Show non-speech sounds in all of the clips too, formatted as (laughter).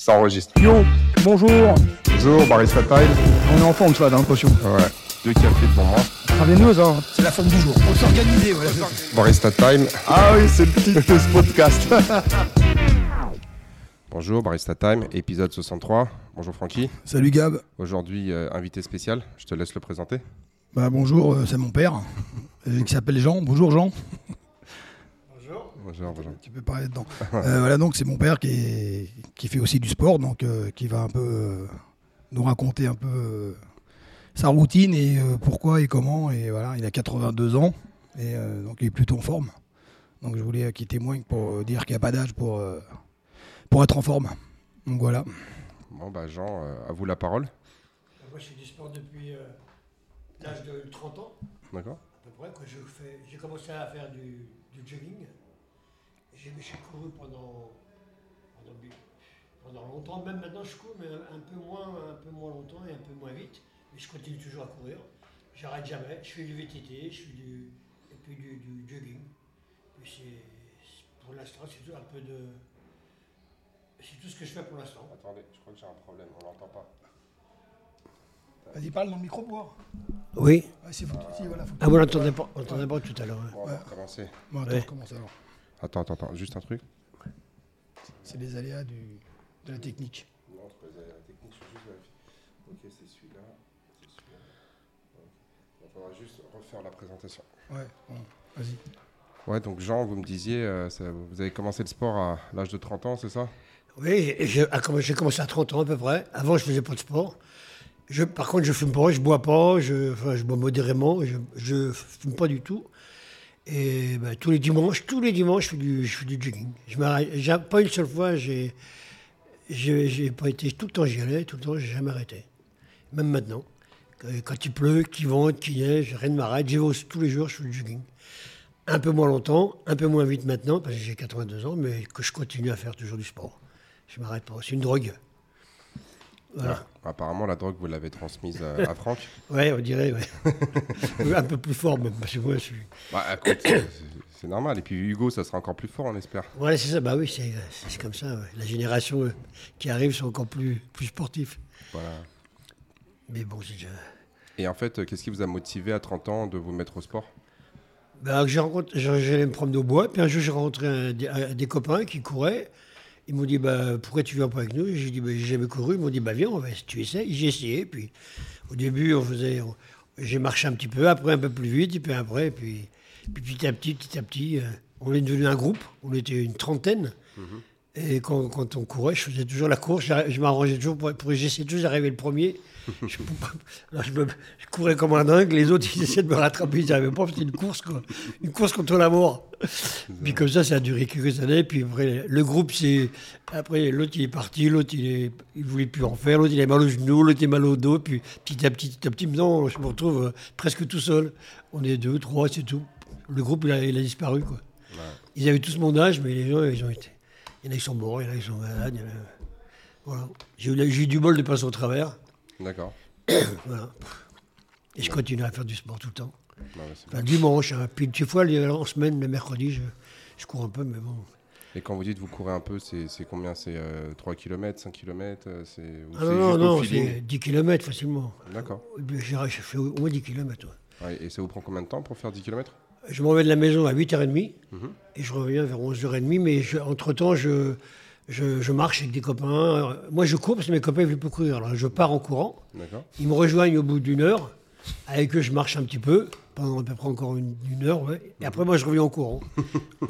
Ça enregistre. Yo, bonjour. Bonjour, Barista Time. On est en forme, ça, dans l'impression. Ouais. Deux cafés devant moi. Intraveineuse, hein. C'est la forme du jour. Faut s'organiser, voilà. Barista Time. Ah oui, c'est le titre de ce podcast. (laughs) Bonjour, Barista Time, épisode 63. Bonjour Francky. Salut Gab. Aujourd'hui, euh, invité spécial. Je te laisse le présenter. Bah bonjour, euh, c'est mon père, euh, qui s'appelle Jean. Bonjour Jean. Bonjour, bonjour. Tu peux parler dedans. Euh, voilà, donc c'est mon père qui, est- qui fait aussi du sport, donc euh, qui va un peu euh, nous raconter un peu euh, sa routine et euh, pourquoi et comment. Et voilà, il a 82 ans et euh, donc il est plutôt en forme. Donc je voulais qu'il témoigne pour euh, dire qu'il n'y a pas d'âge pour, euh, pour être en forme. Donc voilà. Bon, bah Jean, euh, à vous la parole. Moi, je fais du sport depuis euh, l'âge de 30 ans, D'accord à peu près. Quand je fais- J'ai commencé à faire du, du jogging. J'ai couru pendant, pendant, longtemps. Même maintenant, je cours, mais un, peu moins, un peu moins longtemps et un peu moins vite. Mais je continue toujours à courir. J'arrête jamais. Je fais du VTT, je fais du, et puis du, du jogging. Puis c'est- c'est- pour l'instant, c'est tout un peu de. C'est tout ce que je fais pour l'instant. Attendez, je crois que j'ai un problème, on l'entend pas. Vas-y, parle dans le micro pour voir. Oui. Ouais, c'est foutu. Si, voilà, faut- Ah, vous l'entendez pas, on l'entendait pas tout à l'heure. hein. Bon, on va recommencer. Bon, attends, Ouais. commence alors. Attends, attends, attends, juste un truc. C'est les aléas du, de la technique. Non, c'est pas la technique, je juste vérifier. Ok, c'est celui-là, c'est celui-là. Ok. Il faudra juste refaire la présentation. Ouais, bon, vas-y. Ouais, donc Jean, vous me disiez, euh, ça- vous avez commencé le sport à l'âge de 30 ans, c'est ça? Oui, j'ai- commencé à 30 ans à peu près. Avant, je faisais pas de sport. Je, par contre, je fume pas, je bois pas, je, enfin, je bois modérément, je, je fume pas du tout. Et ben, tous les dimanches, tous les dimanches, je fais du, je jogging. Pas une seule fois, j'ai, j'ai, pas été tout le temps j'y allais, tout le temps, j'ai jamais arrêté. Même maintenant, quand, il pleut, qu'il vente, qu'il neige, rien ne m'arrête. J'y vais tous les jours, je fais du jogging. Un peu moins longtemps, un peu moins vite maintenant, parce que j'ai 82 ans, mais que je continue à faire toujours du sport. Je m'arrête pas. C'est une drogue. Voilà. Ah, Apparemment, la drogue, vous l'avez transmise à, à Franck. (laughs) Ouais, on dirait, ouais. (laughs) un peu plus fort même, parce que moi je suis. Bah, c'est- normal. Et puis Hugo, ça sera encore plus fort, on espère. Ouais, c'est ça, bah oui, c'est comme ça. ouais. La génération euh, qui arrive sont encore plus, plus sportifs. Voilà. Mais bon, c'est déjà. Et en fait, qu'est-ce qui vous a motivé à 30 ans de vous mettre au sport? Bah, j'ai rencontré- j'ai- j'allais me promener au bois, puis un jour j'ai rencontré un- des, un- des copains qui couraient. Ils m'ont dit bah, pourquoi tu viens pas avec nous? J'ai dit bah, j'ai jamais couru. Ils m'ont dit bah viens, on va, tu essaies? J'ai essayé. Puis au début, on faisait, j'ai marché un petit peu, après un peu plus vite, et puis après, puis, petit à petit, petit à petit, euh, on est devenu un groupe. On était une trentaine. Et quand, quand on courait, je faisais toujours la course. Je m'arrangeais toujours pour, pour j'essayais toujours d'arriver le premier. (laughs) Je, alors je, me- je courais comme un dingue. Les autres, ils essayaient de me rattraper. Ils n'arrivaient pas. C'était une course, quoi. Une course contre la mort. Puis comme ça, ça a duré quelques années. Puis après, le groupe, c'est. Après, l'autre, il est parti. L'autre, il est... il voulait plus en faire. L'autre, il a mal au genou. L'autre, il a mal au dos. Puis petit à petit, petit à petit, maintenant, je me retrouve euh, presque tout seul. On est deux, trois, c'est tout. Le groupe, il a, il a disparu, quoi. Ils avaient tous mon âge, mais les gens, ils ont été. Il y en a qui sont morts, il y en a qui sont malades. il y en a- Voilà. J'ai eu, du bol de passer au travers. D'accord. (coughs) Voilà. Et je continue à faire du sport tout le temps. Bah, ouais, Enfin, dimanche, hein. puis des fois, en semaine, le mercredi, je, je cours un peu, mais bon. Et quand vous dites vous courez un peu, c'est combien? C'est euh, 3 km, 5 km Ah non, non, non, c'est 10 km facilement. D'accord. J'ai j'ai fait au moins 10 km. Ouais, et ça vous prend combien de temps pour faire 10 km Je m'en vais de la maison à 8h30 Mhm. et je reviens vers 11h30, mais je- entre-temps, je, je, je marche avec des copains. Moi, je cours parce que mes copains ne veulent plus courir. Alors, je pars en courant. Ils me rejoignent au bout d'une heure. Avec eux, je marche un petit peu, pendant à peu près encore une, une heure. ouais. Et après, moi, je reviens en courant. (laughs)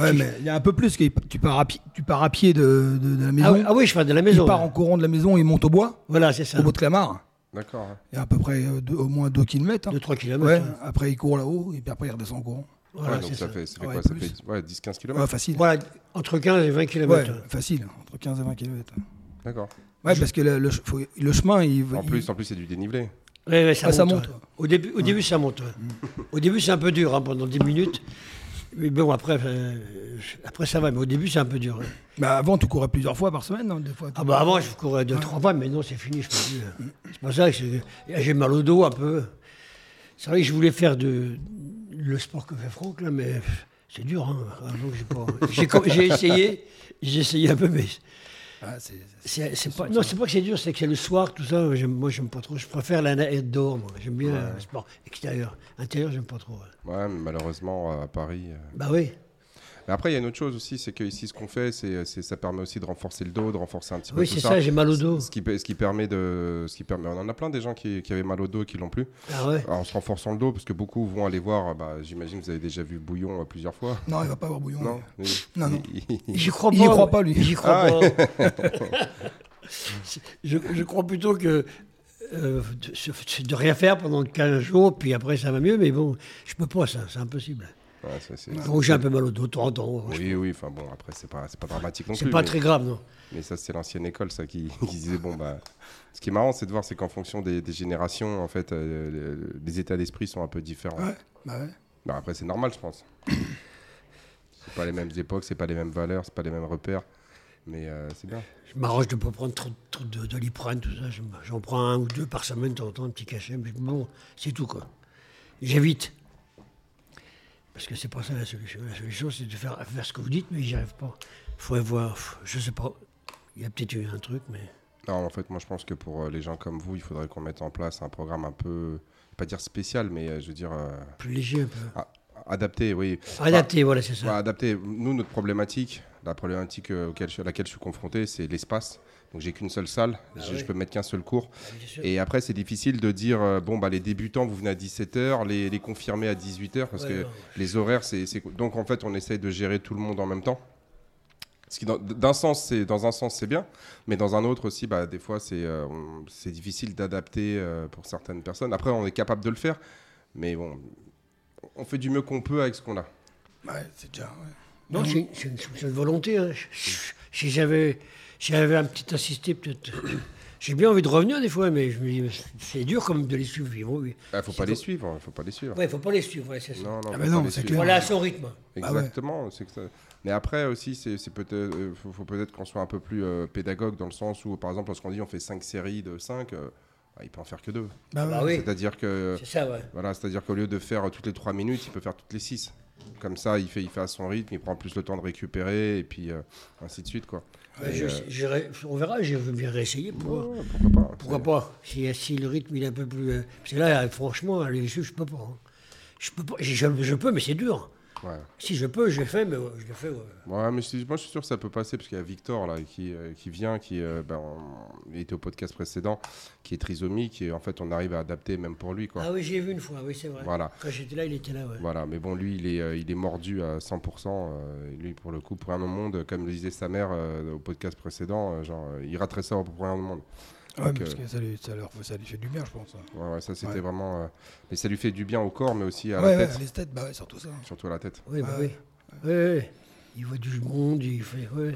Ouais, mais il y a un peu plus. que Tu pars à pied, tu pars à pied de, de- de la maison. ah, oui, ah oui, je pars de la maison. part ouais. en courant de la maison, il monte au bois, Voilà, c'est ça. au bout de Clamart. D'accord. Il y a à peu près euh, deux- au moins 2 km. 2-3 km. Ouais, après il court là-haut et puis après il redescend en courant. Voilà, Ouais, donc c'est ça, ça. fait, ça fait Ouais, quoi Ça plus. fait ouais, 10-15 km Ouais, facile. Voilà, entre 15 et 20 Ouais, km. facile, entre 15 et 20 km. D'accord. Ouais, parce que le, le ch- faut- le chemin, il, En il- plus, en plus c'est du dénivelé. Ouais, ouais, ça, Ah, ça monte, monte, ouais. ouais. Au début, au début, ça monte. ouais. Au début, c'est un peu dur hein, pendant 10 minutes. Mais bon, après, euh, après ça va. Mais au début, c'est un peu dur. ouais. Bah, avant, tu courais plusieurs fois par semaine, non, des fois. Ah bah avant, je courais 2-3 fois, mais non, c'est fini, je peux plus. euh. C'est pour ça que j'ai mal au dos un peu. C'est vrai que je voulais faire de, le sport que fait Franck, là, mais c'est dur. Hein. J'ai essayé, j'ai essayé un peu, mais Ah, c'est- pas, non, c'est pas que c'est dur, c'est que c'est le soir, tout ça. Moi, j'aime pas trop. Je préfère la na- être dehors, moi. J'aime bien le sport extérieur. Intérieur, j'aime pas trop. ouais. Ouais, mais malheureusement, à Paris. euh, Bah oui. Mais après, il y a une autre chose aussi, c'est que ici, ce qu'on fait, c'est, ça permet aussi de renforcer le dos, de renforcer un petit peu Oui, c'est ça. ça, j'ai mal au dos. Ce qui, ce qui permet de, ce qui permet, on en a plein des gens qui, qui avaient mal au dos et qui l'ont plus. Ah ouais. Alors, en se renforçant le dos, parce que beaucoup vont aller voir. Bah, j'imagine que vous avez déjà vu Bouillon euh, plusieurs fois. Non, il va pas avoir bouillon. Non. Non, non. J'y crois pas. Il y croit pas, lui. J'y crois Ah pas. (laughs) je, je crois plutôt que euh, de, de rien faire pendant 15 jours, puis après ça va mieux, mais bon, je peux pas ça, c'est impossible. Ouais, ça, c'est- j'ai un peu mal au dos de temps en temps. Oui, oui. Enfin bon, après, c'est pas, c'est pas dramatique non C'est plus. pas mais- très grave, non. Mais ça, c'est l'ancienne école, ça, qui, (laughs) qui disait bon bah. Ce qui est marrant, c'est de voir, c'est qu'en fonction des, des générations, en fait, euh, les, les états d'esprit sont un peu différents. Ouais, bah ouais. Bah, après, c'est normal, je pense. (coughs) c'est pas les mêmes époques, c'est pas les mêmes valeurs, c'est pas les mêmes repères. Mais euh, c'est bien. Je m'arrange de ne pas prendre trop, trop de doliprane, tout ça. Je- J'en prends un ou deux par semaine, de temps en temps, un petit cachet. Mais bon, c'est tout, quoi. J'évite. Parce que c'est pas ça la solution. La solution, c'est de faire, faire ce que vous dites, mais j'y arrive pas. Il faudrait voir, pff, je sais pas. Il y a peut-être eu un truc, mais. Non, en fait, moi, je pense que pour euh, les gens comme vous, il faudrait qu'on mette en place un programme un peu, pas dire spécial, mais euh, je veux dire euh, Plus léger un peu. a- adapté, oui. Adapté, voilà, c'est ça. Adapté. Nous, notre problématique, la problématique auquel je- à laquelle je suis confronté, c'est l'espace. Donc, j'ai qu'une seule salle. Ah je, oui. je peux mettre qu'un seul cours. Sûr. Et après, c'est difficile de dire, euh, bon, bah, les débutants, vous venez à 17h, les, les confirmés à 18h, parce Ouais, que non. les horaires, c'est. Donc, en fait, on essaye de gérer tout le monde en même temps. Ce qui, dans, d'un sens, c'est, dans un sens, c'est bien, mais dans un autre aussi, bah, des fois, c'est, euh, c'est difficile d'adapter euh, pour certaines personnes. Après, on est capable de le faire, mais bon, on fait du mieux qu'on peut avec ce qu'on a. Ouais, c'est déjà. ouais. Non, c'est une- volonté. hein. Si j'avais j'avais un petit assisté, peut-être. (coughs) J'ai bien envie de revenir des fois, mais je me dis, mais c'est dur quand même de les suivre. Il ne faut C'est pas les faut- suivre, il faut pas les suivre. Ouais, il faut pas les suivre, ouais, c'est ça. Non, non, Ah faut bah pas non, c'est clair. Voilà, à son rythme. Ah ouais. Exactement. c'est que ça- Mais après aussi, c'est c'est peut-être, euh, faut, faut peut-être qu'on soit un peu plus euh, pédagogue dans le sens où, par exemple, lorsqu'on dit on fait 5 séries de 5, il peut en faire que 2. Bah. Bah oui, C'est-à-dire que, c'est ça, ouais. voilà, c'est-à-dire qu'au lieu de faire toutes les 3 minutes, il peut faire toutes les 6. Comme ça, il fait, il fait à son rythme, il prend plus le temps de récupérer et puis euh, ainsi de suite, quoi. Et, je- euh, on verra, je veux bien réessayer pour ouais, pourquoi pas Pourquoi pas si, si le rythme il est un peu plus. euh, Parce que là, franchement, les suivre, je peux pas. hein. Je peux pas. Je peux, mais c'est dur. Ouais. Si je peux, je le fais, mais ouais, je le fais. ouais. Ouais, mais je- moi je suis sûr que ça peut passer parce qu'il y a Victor là qui, euh, qui vient, qui euh, ben, on- il était au podcast précédent, qui est trisomique et en fait on arrive à adapter même pour lui quoi. Ah oui, j'ai vu une fois, oui, c'est vrai. Voilà. Quand j'étais là, il était là, ouais. Voilà, mais bon, lui, il est, euh, il est mordu à 100%. euh, lui, pour le coup, pour rien au monde, comme le disait sa mère euh, au podcast précédent, euh, genre, euh, il raterait ça pour rien au monde. Ouais, Donc, parce euh, que ça lui, ça, leur- ça lui fait du bien, je pense. Ouais, Ouais, ouais, ça, c'était Ouais. vraiment. euh, Mais ça lui fait du bien au corps, mais aussi à ouais, la ouais, tête. les têtes, bah ouais, surtout ça. Surtout à la tête. Oui, bah Ouais. oui. Oui, oui. Il voit du monde, il fait. Ouais.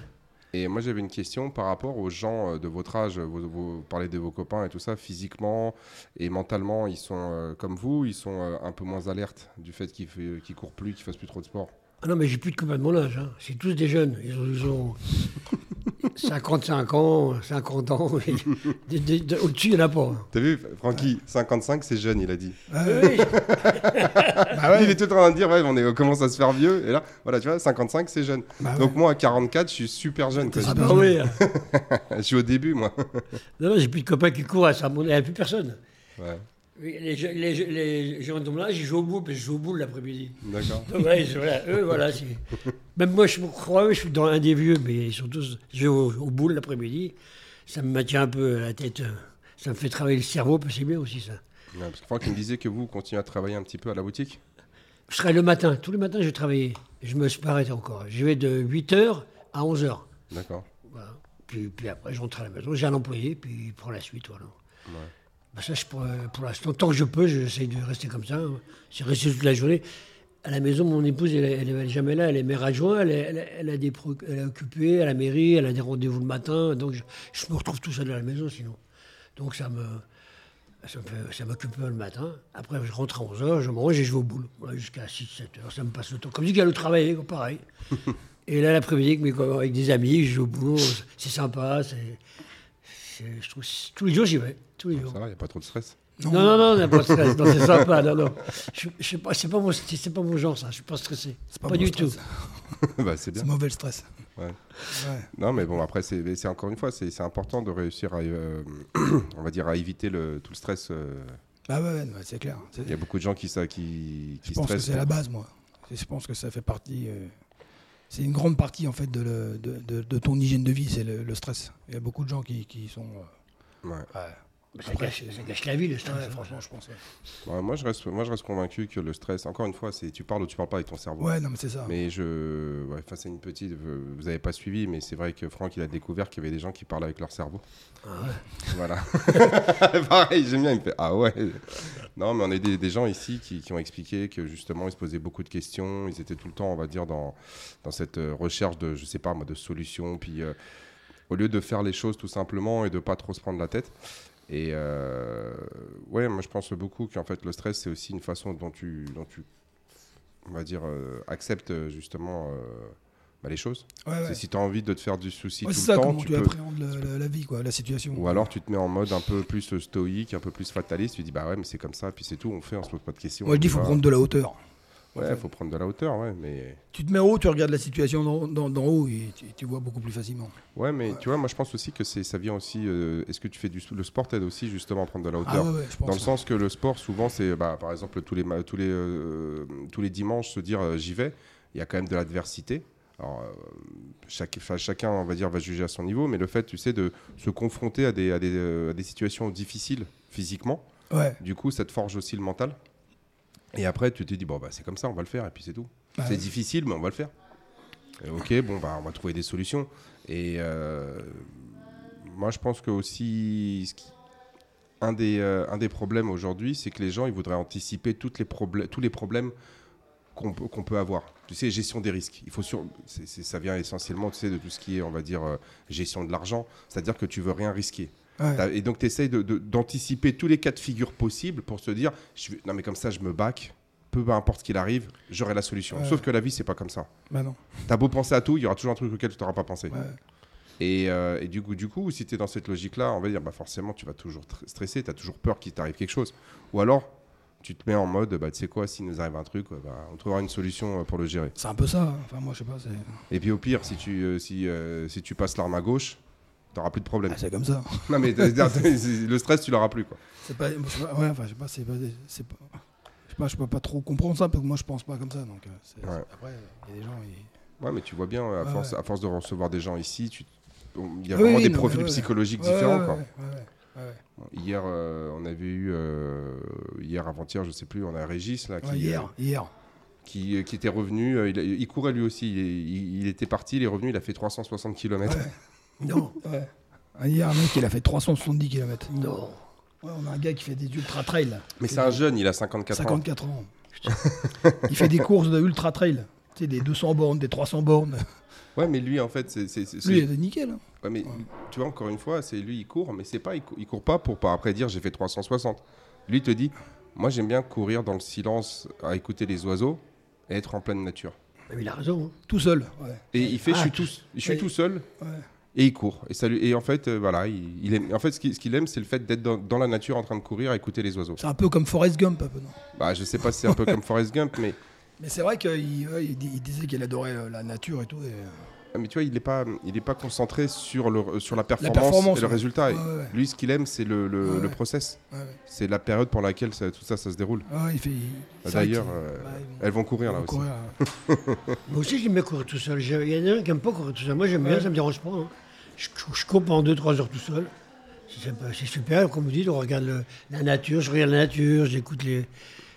Et moi, j'avais une question par rapport aux gens euh, de votre âge. Vous, vous parlez de vos copains et tout ça, physiquement et mentalement, ils sont euh, comme vous, ils sont euh, un peu moins alertes du fait qu'ils qu'ils courent plus, qu'ils fassent plus trop de sport. Ah non, mais j'ai plus de copains de mon âge. hein. C'est tous des jeunes. Ils ont, ils ont (laughs) 55 ans, 50 ans. Au-dessus, il n'y en a pas. T'as vu, Francky, 55, c'est jeune, il a dit. Ah, Oui, (laughs) bah Il est tout en train de dire, ouais, on, est, on commence à se faire vieux. Et là, voilà, tu vois, 55, c'est jeune. bah ouais. Donc moi, à 44, je suis super jeune. quoi. Ah oui. (laughs) Je suis au début, moi. Non, non, j'ai plus de copains qui courent à ça. Il n'y a plus personne. Ouais, Oui, Les, je- les, je- les gens de mon âge, ils jouent au boule, parce que je joue au boule l'après-midi. d'accord. (laughs) Ouais, voilà, eux, voilà. (laughs) Même moi, je me crois, je suis dans un des vieux, mais ils sont tous jouent au, au boule l'après-midi. Ça me maintient un peu la tête. euh, Ça me fait travailler le cerveau, puis c'est bien aussi ça. Ouais, parce que Franck, il me disait que vous continuez à travailler un petit peu à la boutique. Je serai le matin, tous les matins, je vais travailler. Je me suis pas arrêté encore. Je vais de 8h à 11h. D'accord. Voilà. Puis, puis après, je rentre à la maison. J'ai un employé, puis pour la suite, voilà. Ouais. Bah, ça, je, pour, pour l'instant, tant que je peux, j'essaie de rester comme ça. C'est rester toute la journée. À la maison, mon épouse, elle, elle est jamais là. Elle est mère adjointe. Elle, est- elle, a des elle est occupée à la mairie. Elle a des rendez-vous le matin. Donc, je, je me retrouve tout seul à la maison, sinon. Donc, ça me. Ça m'occupe le matin. Après, je rentre à 11h, je mange et je vais au boulot. Voilà, Jusqu'à 6-7 heures, ça me passe le temps. Comme dit qu'il y a le travail, pareil. (laughs) et là, l'après-midi, avec, des amis, je vais au boulot. C'est sympa. C'est- c'est- je trouve, tous les jours, j'y vais. Tous les jours. Ça va, il n'y a pas trop de stress. Non, non, non, n'a pas de stress. Non, c'est sympa. Non, non. Je, je pas, c'est pas, mon, c'est pas mon genre, ça. Je suis pas stressé. Pas, bon du stress. tout. (laughs) bah, c'est bien. C'est mauvais le stress. Ouais. Ouais. Non, mais bon, après, c'est c'est encore une fois, c'est c'est important de réussir à, euh, (clears throat) on va dire, à éviter le, tout le stress. euh. Bah ouais, c'est clair. C'est- Il y a beaucoup de gens qui, ça, qui, Je qui pense que c'est la base, moi. Je pense que ça fait partie. euh, c'est une grande partie en fait de, le- de, de- de ton hygiène de vie, c'est le, le stress. Il y a beaucoup de gens qui, qui sont. euh, Ouais. Ça gâche, ça gâche la vie, le stress. Ouais, franchement. je pense. Ouais, Ouais, moi, je reste, moi, je reste convaincu que le stress, encore une fois, c'est tu parles ou tu parles pas avec ton cerveau. Ouais, non, mais c'est ça. Mais je, ouais, enfin, c'est une petite, vous n'avez pas suivi, mais c'est vrai que Franck, il a découvert qu'il y avait des gens qui parlaient avec leur cerveau. Ah ouais. Voilà. (laughs) Pareil, j'aime bien. Il me fait Ah ouais. Non, mais on a des, des gens ici qui, qui ont expliqué que justement, ils se posaient beaucoup de questions. Ils étaient tout le temps, on va dire, dans, dans cette euh, recherche de, je sais pas, moi, de solutions. Puis, euh, au lieu de faire les choses tout simplement et de pas trop se prendre la tête. Et euh, ouais, moi, je pense beaucoup qu'en fait, le stress, c'est aussi une façon dont tu, dont tu on va dire, euh, acceptes justement euh, bah, les choses. Ouais, ouais. C'est Si tu as envie de te faire du souci Ouais, tout c'est le ça, temps, comment tu tu, peux. appréhendes la, la- la vie, quoi, la situation. Ou alors tu te mets en mode un peu plus stoïque, un peu plus fataliste, tu dis bah ouais mais c'est comme ça, puis c'est tout, on fait, on se pose pas de questions. Moi, je dis, il faut prendre de la hauteur. Ouais, faut prendre de la hauteur, ouais, mais Tu te mets haut, tu regardes la situation d'en haut et tu, tu vois beaucoup plus facilement. ouais, mais tu vois, moi je pense aussi que ça vient aussi. euh, Est-ce que tu fais du le sport t'aide aussi justement à prendre de la hauteur? Ah ouais, je pense. Dans le sens que le sport, souvent, c'est bah, par exemple tous les, tous les, euh, tous les dimanches se dire euh, j'y vais, il y a quand même de l'adversité. Alors, chaque, chacun, on va dire, va juger à son niveau, mais le fait, tu sais, de se confronter à des, à des, à des situations difficiles physiquement, Ouais. du coup, ça te forge aussi le mental. Et après, tu te dis, bon, bah, c'est comme ça, on va le faire, et puis c'est tout. Bah, c'est difficile, mais on va le faire. Et ok, bon, bah, on va trouver des solutions. Et euh, moi, je pense que aussi, un, des, euh, un des problèmes aujourd'hui, c'est que les gens, ils voudraient anticiper toutes les tous les problèmes qu'on peut, peut avoir. Tu sais, gestion des risques. Il faut sur... ça vient essentiellement, tu sais, de tout ce qui est, on va dire, euh, gestion de l'argent. C'est-à-dire que tu veux rien risquer. Ouais. Et donc, tu essayes d'anticiper tous les cas de figure possibles pour se dire je non, mais comme ça, je me bac, peu importe ce qu'il arrive, j'aurai la solution. Ouais. Sauf que la vie, c'est pas comme ça. Bah non. T'as beau penser à tout, il y aura toujours un truc auquel tu n'auras pas pensé. Ouais. Et, euh, et du coup, du coup, si tu es dans cette logique-là, on va dire bah forcément, tu vas toujours tr- stresser, tu as toujours peur qu'il t'arrive quelque chose. Ou alors, tu te mets en mode bah, tu sais quoi, s'il nous arrive un truc, bah, on trouvera une solution euh, pour le gérer. C'est un peu ça. hein. Enfin, moi, je sais pas. Et puis au pire, si tu, euh, si, euh, si tu passes l'arme à gauche, t'auras plus de problème. ah, c'est comme ça. non, mais le stress, tu l'auras plus. Quoi. C'est pas, ouais, enfin, je sais pas, c'est pas, c'est pas, je sais pas, je peux pas trop comprendre ça parce que moi je pense pas comme ça. Donc, euh, c'est- Ouais. après, il y a des gens. ils- Ouais, mais tu vois bien, à, Ouais, force, ouais. à force de recevoir des gens ici, tu- il y a vraiment oui, des non, profils psychologiques différents. quoi. Hier, euh, on avait eu, euh, hier avant-hier, je sais plus, on a Régis là, qui, hier, euh, hier. qui, qui était revenu. il, courait lui aussi. Il, il- il était parti, il est revenu, il a fait 360 km. Non, Ouais. Ah, Hier, un mec, il a fait 370 km. non. Ouais, on a un gars qui fait des ultra trail. là. Mais c'est un jeune, il a 54 ans. 54 ans. il fait des courses de ultra trail. Tu sais, des 200 bornes, des 300 bornes. Ouais, mais lui, en fait, c'est. c'est- c'est- Lui, il est nickel. hein. ouais, mais tu vois, encore une fois, c'est lui, il court, mais c'est pas, il, cou- il court pas pour pas après dire j'ai fait 360. Lui, il te dit, moi, j'aime bien courir dans le silence, à écouter les oiseaux et être en pleine nature. Mais il a raison. hein. Tout seul. Ouais. Et il fait, Ah, je suis, tu- tout, je suis Ouais. tout seul Ouais. Et il court. Et, ça lui- et en fait, euh, voilà, il, il aime, en fait, ce qu'il ce aime, c'est le fait d'être dans, dans la nature en train de courir, à écouter les oiseaux. C'est un peu comme Forrest Gump, un peu, non? Bah, je sais pas si c'est un peu comme (laughs) Forrest Gump, mais, Mais c'est vrai qu'il ouais, il, disait qu'il adorait euh, la nature et tout. et, euh, mais tu vois, il n'est pas, il est pas concentré sur, le, sur la performance, performance, et le ouais. résultat. Ouais, ouais, Lui, ce qu'il aime, c'est le, le, Ouais, le ouais. process. ouais, ouais. C'est la période pour laquelle ça- tout ça, ça se déroule. Ouais, il fait. D'ailleurs, euh, bah, vont- elles vont courir là vont aussi. courir. (laughs) Moi aussi, j'aime bien courir tout seul. Il y en a un qui n'aime pas courir tout seul. Moi, j'aime bien, ça me dérange pas. hein. Je, je cours pendant 2-3 heures tout seul. C'est super, comme vous dites, on regarde le- la nature, je regarde la nature, j'écoute les,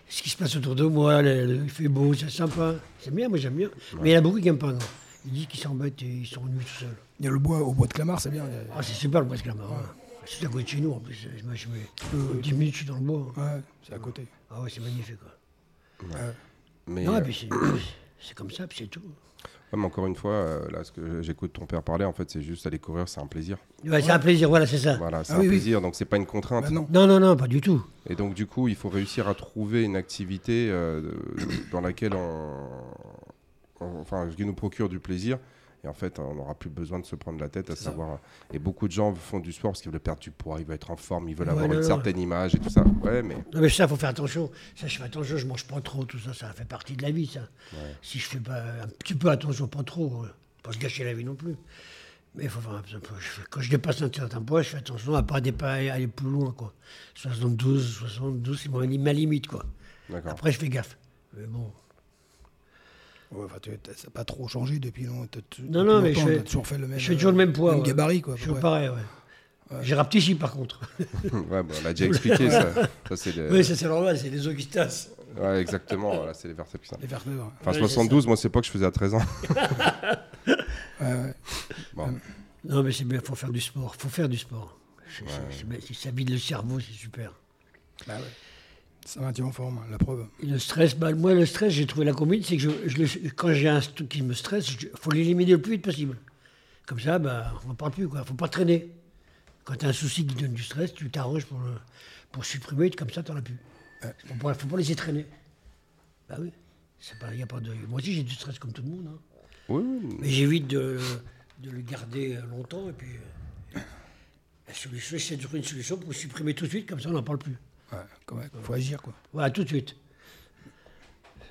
ce qui se passe autour de moi, le- il fait beau, c'est sympa. C'est bien, moi j'aime bien. Mais il y en a beaucoup qui n'aiment pas, non. Ils disent qu'ils s'embêtent et ils sont nuits tout seuls. Il y a le bois au bois de Clamart, c'est bien. a- Ah, c'est super le bois de Clamart. hein. C'est à côté de chez nous en plus. Je mets, je mets 10 minutes, je suis dans le bois. hein. Ouais, c'est à côté. Ah ouais, c'est magnifique. Quoi. Mais, non, euh, c'est comme ça, puis c'est tout. Ouais, mais encore une fois, euh, là, ce que j'écoute ton père parler, en fait, c'est juste aller courir, c'est un plaisir. Ouais, C'est un plaisir, voilà, c'est ça. Voilà, c'est Ah un oui, oui. plaisir, donc c'est pas une contrainte. Bah non. Non, non, non, pas du tout. Et donc, du coup, il faut réussir à trouver une activité euh, dans laquelle on, on- enfin, qui nous procure du plaisir. Et en fait, on n'aura plus besoin de se prendre la tête à savoir. Et beaucoup de gens font du sport parce qu'ils veulent perdre du poids, ils veulent être en forme, ils veulent Ouais, avoir non, une non. certaine image et tout ça. Ouais, mais Non mais ça, faut faire attention. Ça, je fais attention, je mange pas trop, tout ça, ça fait partie de la vie, ça. Si je fais pas un petit peu attention, pas trop, euh, pas se gâcher la vie non plus. Mais il faut faire quand je dépasse un certain poids, je fais attention à pas dépa- aller plus loin, quoi. 72, 72, c'est ma limite, quoi. Après, je fais gaffe. Mais bon. Ouais, enfin, tu n'as pas trop changé depuis long- t'as- tu- Non, non, mais longtemps, je fais- toujours fait le même, Je fais toujours le même poids. même ouais. gabarit, quoi. près. pareil, ouais. J'ai rapetissé, par contre. (laughs) ouais, bon, on l'a déjà (laughs) expliqué ça. Ça, c'est le- oui, ça c'est normal, c'est les os qui se tassent. Ouais, exactement. Voilà, c'est les vertèbres. ça. Les vertèbres. Enfin, Ouais, c'est 72, moi, c'est pas que je faisais à 13 ans. (laughs) Ouais, ouais. Bon. Non, mais c'est bien, faut faire du sport. faut faire du sport. Ça vide le cerveau, c'est super. Bah ouais. Ça maintient en forme, la preuve. Le stress, bah, moi, le stress, j'ai trouvé la combine, c'est que je, je le- quand j'ai un truc qui me stresse, il faut l'éliminer le plus vite possible. Comme ça, bah, on n'en parle plus, quoi. faut pas traîner. Quand tu as un souci qui donne du stress, tu t'arranges pour, le- pour supprimer, comme ça, tu n'en as plus. Il ne faut pas laisser traîner. Bah oui. Pas, y a pas de... Moi aussi, j'ai du stress comme tout le monde. hein. Oui. Mais j'évite de, de le garder longtemps. Et puis, euh, la solution, c'est de trouver une solution pour supprimer tout de suite, comme ça, on n'en parle plus. Ouais, quand même. Faut agir, quoi. Voilà, tout de suite.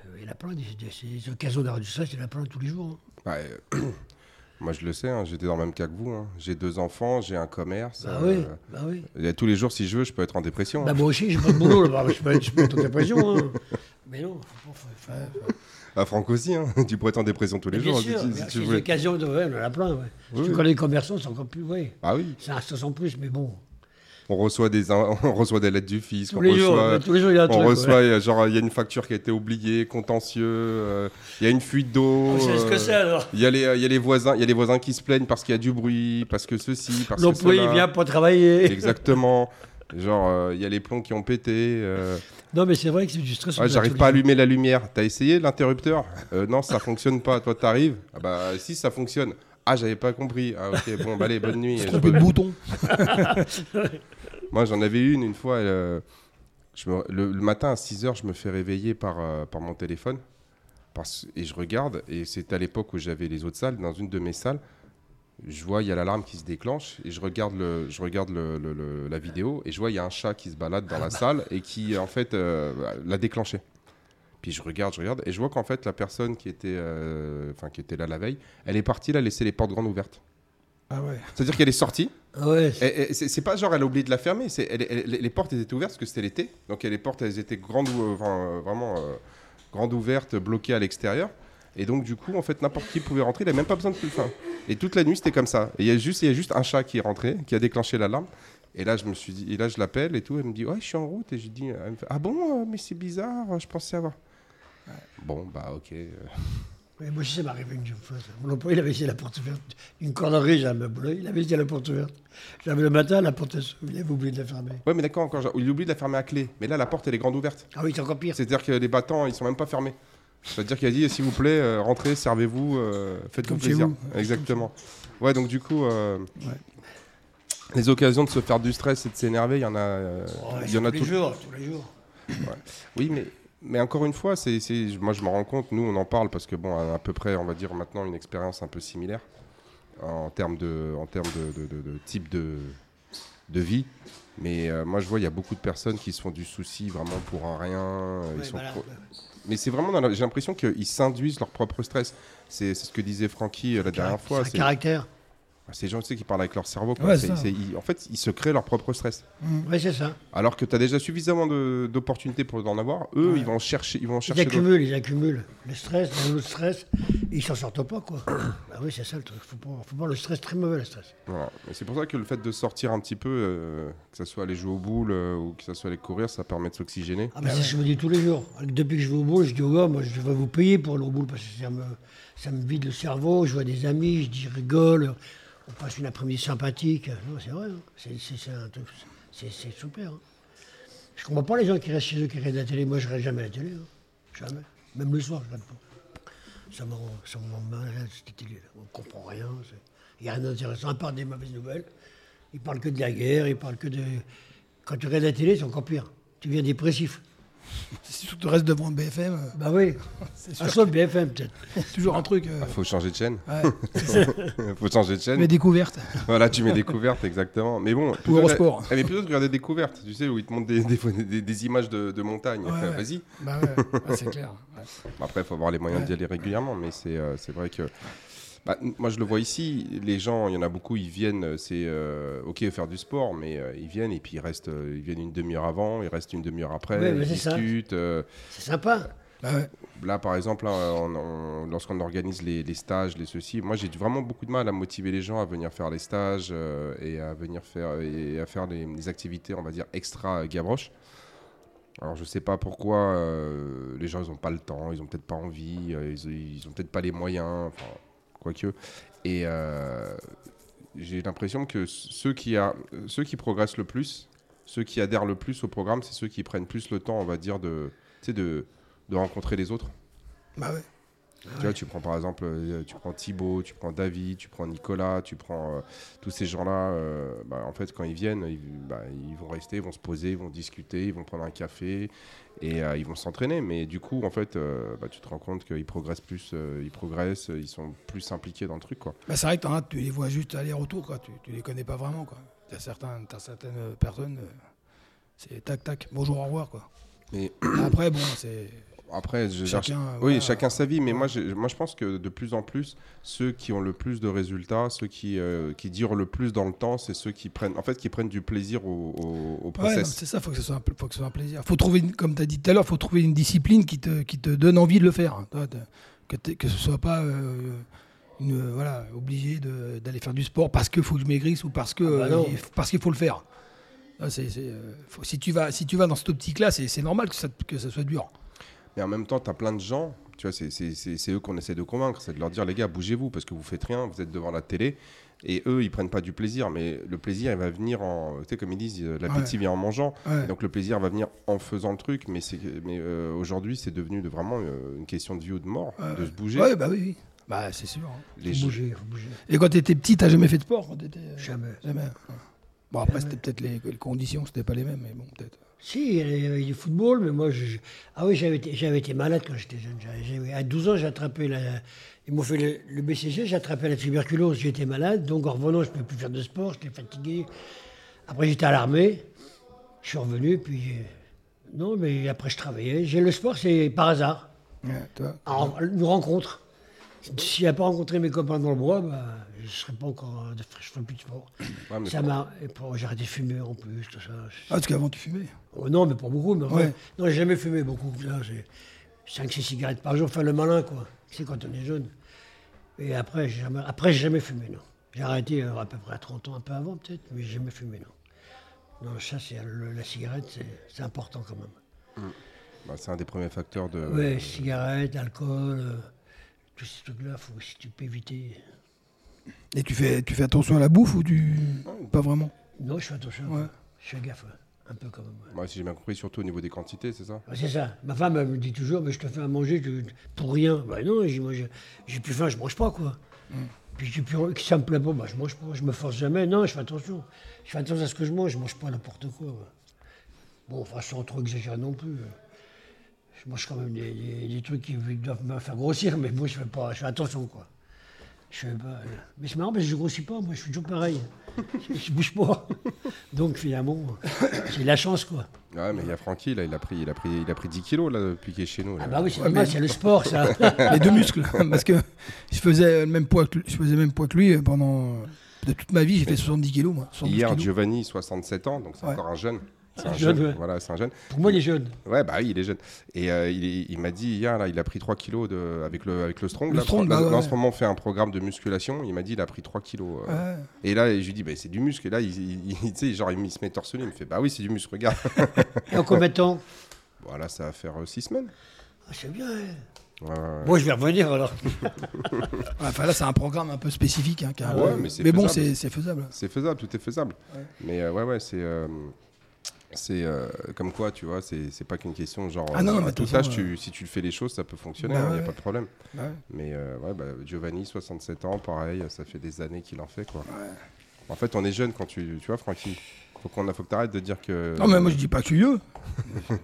Euh, Il y en a plein, des, des- ces occasions d'avoir du stress, il y en a plein tous les jours. hein. Ouais, euh, (clears throat) moi, je le sais, hein, j'étais dans le même cas que vous. hein. J'ai deux enfants, j'ai un commerce. Bah euh, oui, bah oui. et tous les jours, si je veux, je peux être en dépression. Bah hein. moi aussi, j'ai pas de boulot, là, bah, je peux, (laughs) je peux être en dépression. hein. Mais non, faut pas. Faut, faut- Ah, Franck aussi, hein. (laughs) tu pourrais être en dépression tous les bien jours sûr, si, si tu des occasions, de, ouais, on en a plein. Ouais. Oui, Surtout oui. quand les commerçants, c'est encore plus. Oui, Ah oui, c'est un stress en plus, mais bon. On reçoit des, (laughs) on reçoit des lettres du fisc, Tous on les reçoit, ouais, tous les jours, il y a un on truc. reçoit, ouais. genre, il y a une facture qui a été oubliée, contentieux, euh, il y a une fuite d'eau. On sait ce que euh, c'est alors. Il y, a les, il y a les voisins, il y a les voisins qui se plaignent parce qu'il y a du bruit, parce que ceci, parce que L'employé cela. vient pas travailler. (laughs) Exactement. Genre, euh, il y a les plombs qui ont pété. euh, Non, mais c'est vrai que c'est du stress. j'arrive pas à allumer la lumière. T'as essayé l'interrupteur? Euh, Non, ça fonctionne pas. Toi, t'arrives? Ah bah si, ça fonctionne. Ah, j'avais pas compris. Ah ok, bon, bah allez, bonne nuit. (laughs) Je Trompé de peux- bouton. Moi, j'en avais une une fois. euh, je me- le, le matin à 6h, je me fais réveiller par, euh, par mon téléphone. Parce, et je regarde, et c'est à l'époque où j'avais les autres salles. Dans une de mes salles, je vois, il y a l'alarme qui se déclenche. Et je regarde, le, je regarde le- le- le- la vidéo. Et je vois, il y a un chat qui se balade dans la (laughs) salle et qui, en fait, euh, l'a déclenché. Puis je regarde, je regarde. Et je vois qu'en fait, la personne qui était, euh, qui était là la veille, elle est partie, elle a laissé les portes grandes ouvertes. Ah ouais. C'est-à-dire qu'elle est sortie. Ah ouais, c'est pas genre elle a oublié de la fermer, c'est les portes étaient ouvertes parce que c'était l'été, donc les portes elles étaient grandes, enfin, euh, vraiment euh, grandes ouvertes, bloquées à l'extérieur, et donc du coup en fait n'importe qui pouvait rentrer, il avait même pas besoin de fin. Et toute la nuit c'était comme ça. Il y a juste il y a juste un chat qui est rentré, qui a déclenché l'alarme. Et là je me suis dit, et là je l'appelle et tout, elle me dit ouais je suis en route et je dis ah bon euh, mais c'est bizarre, je pensais avoir. Bon bah ok. Ouais, moi aussi, ça m'est arrivé une fois. Mon employé, il avait laissé la porte ouverte. Une corderie, j'ai un meuble, il avait la porte ouverte. J'avais le matin, la porte, se- il avait oublié de la fermer. Ouais mais d'accord encore, il oublie de la fermer à clé, mais là la porte elle est grande ouverte. Ah oui, c'est encore pire. C'est-à-dire que les battants, ils sont même pas fermés. C'est-à-dire qu'il a dit, s'il vous plaît, euh, rentrez, servez-vous, euh, faites-vous plaisir. Exactement. Ouais, donc du coup, euh, Ouais. les occasions de se faire du stress et de s'énerver, il y en a, euh, Ouais, il y en a tous les jours, tous les jours. Oui, mais, mais encore une fois, c'est, c'est- moi je me rends compte, nous on en parle parce que bon, on a à peu près, on va dire maintenant, une expérience un peu similaire en termes de, en termes de, de- de- de type de, de vie. Mais euh, moi je vois, il y a beaucoup de personnes qui se font du souci vraiment pour un rien. euh, ils Ouais, sont voilà. trop- Mais c'est vraiment, dans la- j'ai l'impression qu'ils s'induisent leur propre stress. C'est ce que disait Francky euh, la dernière fois. C'est un caractère. Ces gens tu sais, qui parlent avec leur cerveau. quoi. Ouais, C'est- ça. c'est- ils- en fait, ils se créent leur propre stress. Oui, c'est ça. Alors que tu as déjà suffisamment de- d'opportunités pour en avoir. Eux, ils vont chercher, ils vont Ils chercher. d'autres. accumulent, ils accumulent. Le stress, autre stress, ils s'en sortent pas, quoi. (coughs) bah oui, c'est ça le truc. Faut pas, faut pas le stress, très mauvais, le stress. Voilà. Et c'est pour ça que le fait de sortir un petit peu, euh, que ce soit aller jouer au boule euh, ou que ce soit aller courir, ça permet de s'oxygéner. Ah, bah, c'est ce que je me dis tous les jours. Depuis que je vais au boule, je dis aux gars, moi, je vais vous payer pour aller au boule parce que ça me, ça me vide le cerveau. Je vois des amis, je dis, je rigole. On passe une après-midi sympathique. Non, c'est vrai. hein. C'est, un truc, c'est, super. hein. Je comprends pas les gens qui restent chez eux, qui regardent la télé. Moi, je regarde jamais la télé. hein. Jamais. Même le soir, je regarde pas. Ça me rend, ça cette télé. -là. On comprend rien. Il n'y a rien d'intéressant, à part des mauvaises nouvelles. Ils parlent que de la guerre, ils parlent que de. Quand tu regardes la télé, c'est encore pire. Tu deviens dépressif. Si tu restes devant le BFM, euh, Bah oui, (laughs) c'est un sûr. BFM peut-être. c'est (laughs) toujours un truc. euh, Il faut changer de chaîne. ouais. (laughs) faut changer de chaîne. Mais découverte. Voilà, tu mets découverte, exactement. Mais bon, Ou plutôt Eurosport. eh, mais plutôt de regarder découverte, tu sais, où ils te montrent des, des, des- des images de, de montagne. Ouais, Enfin, ouais. Vas-y. Bah ouais, ouais, c'est clair. Ouais. Après, il faut avoir les moyens Ouais. d'y aller régulièrement, mais c'est euh, c'est vrai que. Bah, moi, je le vois ici, les gens, il y en a beaucoup, ils viennent, euh, c'est euh, ok faire du sport, mais euh, ils viennent et puis ils restent, euh, ils viennent une demi-heure avant, ils restent une demi-heure après, Ouais, ils discutent. euh, C'est sympa. Bah ouais. Là, par exemple, on- lorsqu'on organise les, les stages, les ceci, moi j'ai vraiment beaucoup de mal à motiver les gens à venir faire les stages euh, et à venir faire et à faire les, les activités, on va dire extra Gavroche. Alors je sais pas pourquoi euh, les gens ils ont pas le temps, ils ont peut-être pas envie, euh, ils, ils ont peut-être pas les moyens, enfin quoique. Et euh, j'ai l'impression que ceux qui a, ceux qui progressent le plus, ceux qui adhèrent le plus au programme, c'est ceux qui prennent plus le temps, on va dire, de, de, de rencontrer les autres. Bah ouais. Tu vois, tu prends par exemple, euh, tu prends Thibaut, tu prends David, tu prends Nicolas, tu prends euh, tous ces gens-là. euh, bah, en fait, quand ils viennent, ils, bah, ils vont rester, ils vont se poser, ils vont discuter, ils vont prendre un café et euh, ils vont s'entraîner. Mais du coup, en fait, bah, tu te rends compte qu'ils progressent plus, ils progressent, ils sont plus impliqués dans le truc, quoi. Bah, c'est vrai que as, tu les vois juste aller-retour, quoi. Tu, tu les connais pas vraiment, quoi. T'as certains, certaines personnes, c'est tac tac, bonjour, au revoir, quoi. Mais Après, bon, c'est après, je, chacun. oui, voilà. chacun sa vie, mais moi, je, moi je pense que de plus en plus, ceux qui ont le plus de résultats, ceux qui, euh, qui durent le plus dans le temps, c'est ceux qui prennent, en fait, qui prennent du plaisir au, au, process. c'est ça, faut que ce soit un, faut que ce soit un plaisir. Faut trouver, une- comme tu as dit tout à l'heure, faut trouver une discipline qui te, qui te donne envie de le faire. hein. Que, que ce soit pas euh, une, euh, voilà, obligé de- d'aller faire du sport parce qu'il faut que je maigrisse ou parce que Ah bah euh, qu'il faut le faire. Ah, faut- si tu vas si tu vas dans cette optique-là, c'est c'est normal que ça, que ça soit dur. Mais en même temps, tu as plein de gens, tu vois, c'est- c'est c'est- c'est eux qu'on essaie de convaincre, c'est de leur dire, les gars, bougez-vous parce que vous faites rien, vous êtes devant la télé. Et eux, ils prennent pas du plaisir, mais le plaisir, il va venir en. Tu sais, comme ils disent, euh, l'appétit vient en mangeant. Ouais. Et donc le plaisir va venir en faisant le truc, mais, c'est mais euh, aujourd'hui, c'est devenu de vraiment euh, une question de vie ou de mort, Ouais. de se bouger. Ouais, bah oui, oui. Bah c'est sûr. hein. Les faut bouger, faut bouger. Et quand tu étais petit, t'as jamais fait de sport quand Jamais. Jamais. Ouais. Bon après c'était peut-être les, les conditions, c'était pas les mêmes, mais bon peut-être. Si, il y avait- du football, mais moi, je, ah oui, j'avais été, j'avais été malade quand j'étais jeune. J'avais- à 12 ans, j'ai attrapé la. Ils m'ont fait le, le BCG, j'ai attrapé la tuberculose, j'étais malade, donc en revenant, je ne pouvais plus faire de sport, j'étais fatigué. Après, j'étais à l'armée, je suis revenu, puis. euh, Non, mais après, je travaillais. J'ai le sport, c'est par hasard, Ouais, toi. en- une rencontre. Si je n'avais pas rencontré mes copains dans le bois, bah, je ne serais pas encore. Je ne ferais plus de sport. (clears throat) Ouais, mais Ça m'a. J'ai arrêté de fumer en plus, tout ça. Ah parce qu'avant tu fumais? Oh non, mais pas beaucoup. Mais Ouais. Non, j'ai jamais fumé beaucoup. Là, j'ai 5-6 cigarettes par jour, faire le malin, quoi. C'est quand on est jeune. Et après, j'ai jamais, après, j'ai jamais fumé, non. J'ai arrêté euh, à peu près à 30 ans, un peu avant peut-être, mais j'ai jamais fumé, non. Non, ça, c'est le- la cigarette, c'est, c'est important quand même. bah, c'est un des premiers facteurs de. Ouais, cigarette, alcool, euh, tous ces trucs-là, faut, si tu peux éviter. Et tu fais, tu fais attention à la bouffe ou tu. Pas vraiment? Non, je fais attention. Ouais. Je fais gaffe, ouais. un peu quand même. ouais. Ouais, si j'ai bien compris, surtout au niveau des quantités, c'est ça? Ouais, C'est ça. Ma femme elle me dit toujours, mais je te fais à manger tu- pour rien. Ben non, j'ai, plus faim, je mange pas, quoi. Puis j'ai plus, que ça me plaît pas, bah, je mange pas, je me force jamais. Non, je fais attention. Je fais attention à ce que je mange, je mange pas n'importe quoi. Bon, enfin, sans trop exagérer non plus. euh. Je mange quand même des, des- des trucs qui doivent me faire grossir, mais moi, je fais pas, je fais attention, quoi. Je fais pas, euh, mais c'est marrant parce que je grossis pas, moi, je suis toujours pareil. je, (laughs) je bouge pas. Donc, finalement, j'ai la chance, quoi. Ouais, mais il y a Francky, là, il a pris, il a pris, il a pris 10 kilos là, depuis qu'il est chez nous. là. Ah bah oui, c'est Ouais, mais- le sport, ça. (laughs) Les deux muscles. Parce que je faisais le même poids que, lui- je faisais le même poids que lui pendant. De toute ma vie, j'ai fait 70 kilos, moi. 72 Hier, kilos. Giovanni, 67 ans, donc c'est Ouais. encore un jeune. C'est un Jeune, jeune. ouais. Voilà, c'est un jeune. Pour moi, les jeunes. Ouais, bah oui, il est jeune. Et euh, il, est- il m'a dit hier, là, il a pris 3 kilos de, avec, le, avec le strong. Le là, strong, là, bah ouais, en ce moment, on fait un programme de musculation. Il m'a dit, il a pris 3 kilos. euh. Ouais. Et là, je lui dis, bah, c'est du muscle. Et là, il, il- il- genre, il se met torse nu. Il me fait, bah oui, c'est du muscle, regarde. (laughs) Et en combien de temps? Voilà, ça va faire 6 semaines. Ah, C'est bien. Ouais, ouais. Bon, je vais revenir alors. (laughs) Enfin là, c'est un programme un peu spécifique. Hein, ouais, mais bon, c'est c'est faisable. C'est faisable, tout est faisable. Mais euh, ouais, ouais, c'est. euh, c'est euh, comme quoi, tu vois, c'est pas qu'une question genre. Ah non, euh, mais à tout âge, tu, si tu fais les choses, ça peut fonctionner, il Bah n'y a ouais. pas de problème. Ouais. Mais euh, ouais, bah, Giovanni, 67 ans, pareil, ça fait des années qu'il en fait, quoi. En fait, on est jeune quand tu. Tu vois, Francky Faut qu'on faut que t'arrêtes de dire que. Non, mais moi je dis pas que suis vieux. (laughs)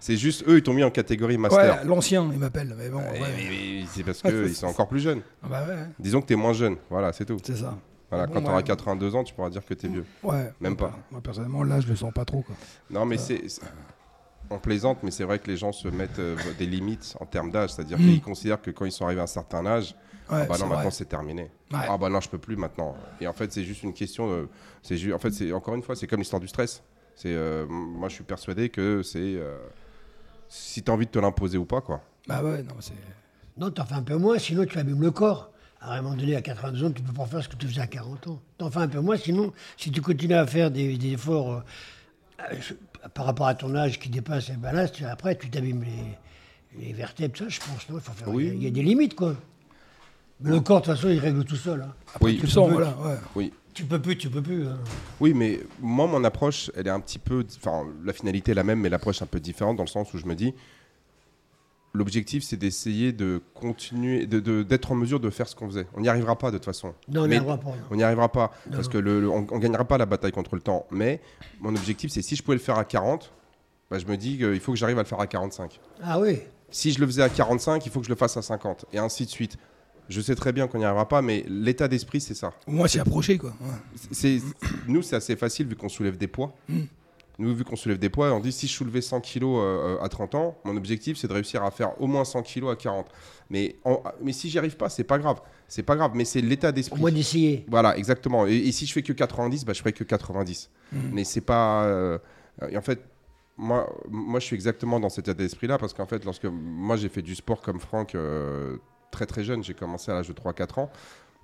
C'est juste eux, ils t'ont mis en catégorie master. Ouais, l'ancien, il m'appelle. Mais bon, c'est parce qu'ils sont encore plus jeunes. Ah Bah Disons que t'es moins jeune. Voilà, c'est tout. c'est ça. Voilà, Bon, quand t'auras ouais. 82 ans, tu pourras dire que t'es vieux. Ouais. Même pas. Moi, personnellement, là, je le sens pas trop. Quoi. Non, mais c'est. c'est- On plaisante, mais c'est vrai que les gens se mettent euh, des limites en termes d'âge. C'est-à-dire Mm. qu'ils considèrent que quand ils sont arrivés à un certain âge, Ouais, ah bah c'est non, maintenant c'est terminé. Ouais. Ah bah non, je peux plus maintenant. Et en fait, c'est juste une question. De... C'est ju- En fait, c'est encore une fois, c'est comme l'histoire du stress. C'est euh, moi, je suis persuadé que c'est euh, si t'as envie de te l'imposer ou pas, quoi. Bah ouais, non, c'est. Non, t'en fais un peu moins, sinon tu abîmes le corps. À un moment donné, à 82 ans, tu peux pas faire ce que tu faisais à 40 ans. T'en fais un peu moins, sinon, si tu continues à faire des, des efforts euh, euh, par rapport à ton âge qui dépasse, là, tu- après, tu t'abîmes les, les vertèbres, ça, je pense. Non, il faut faire. Oui. Il y a- des limites, quoi. Mais le corps, de toute façon, il règle tout seul. hein. Oui, Tu le sens, peux- voilà. Ouais. oui. Tu peux plus, tu peux plus. hein. Oui, mais moi, mon approche, elle est un petit peu. Enfin, la finalité est la même, mais l'approche un peu différente dans le sens où je me dis. L'objectif, c'est d'essayer de continuer, de- de- d'être en mesure de faire ce qu'on faisait. On n'y arrivera pas de toute façon. Non, on n'y arrivera pas. On n'y arrivera pas Non, parce que le, le- on, ne gagnera pas la bataille contre le temps. Mais mon objectif, c'est si je pouvais le faire à 40, bah, je me dis qu'il faut que j'arrive à le faire à 45. Ah oui. Si je le faisais à 45, il faut que je le fasse à 50 et ainsi de suite. Je sais très bien qu'on n'y arrivera pas, mais l'état d'esprit, c'est ça. Moins, c'est approché, quoi. Ouais. Nous, c'est assez facile vu qu'on soulève des poids. Mm. Nous, vu qu'on soulève des poids, on dit si je soulevais 100 kilos euh, à 30 ans, mon objectif c'est de réussir à faire au moins 100 kilos à 40. Mais, en- mais si j'y arrive pas, c'est pas grave. C'est pas grave, mais c'est l'état Au d'esprit. moins d'essayer. Voilà, exactement. Et, et si je fais que 90, bah, je ferai que 90. Mhm. Mais c'est pas. euh, et en fait, moi, moi, je suis exactement dans cet état d'esprit-là parce qu'en fait, lorsque moi j'ai fait du sport comme Franck euh, très très jeune, j'ai commencé à l'âge de 3-4 ans.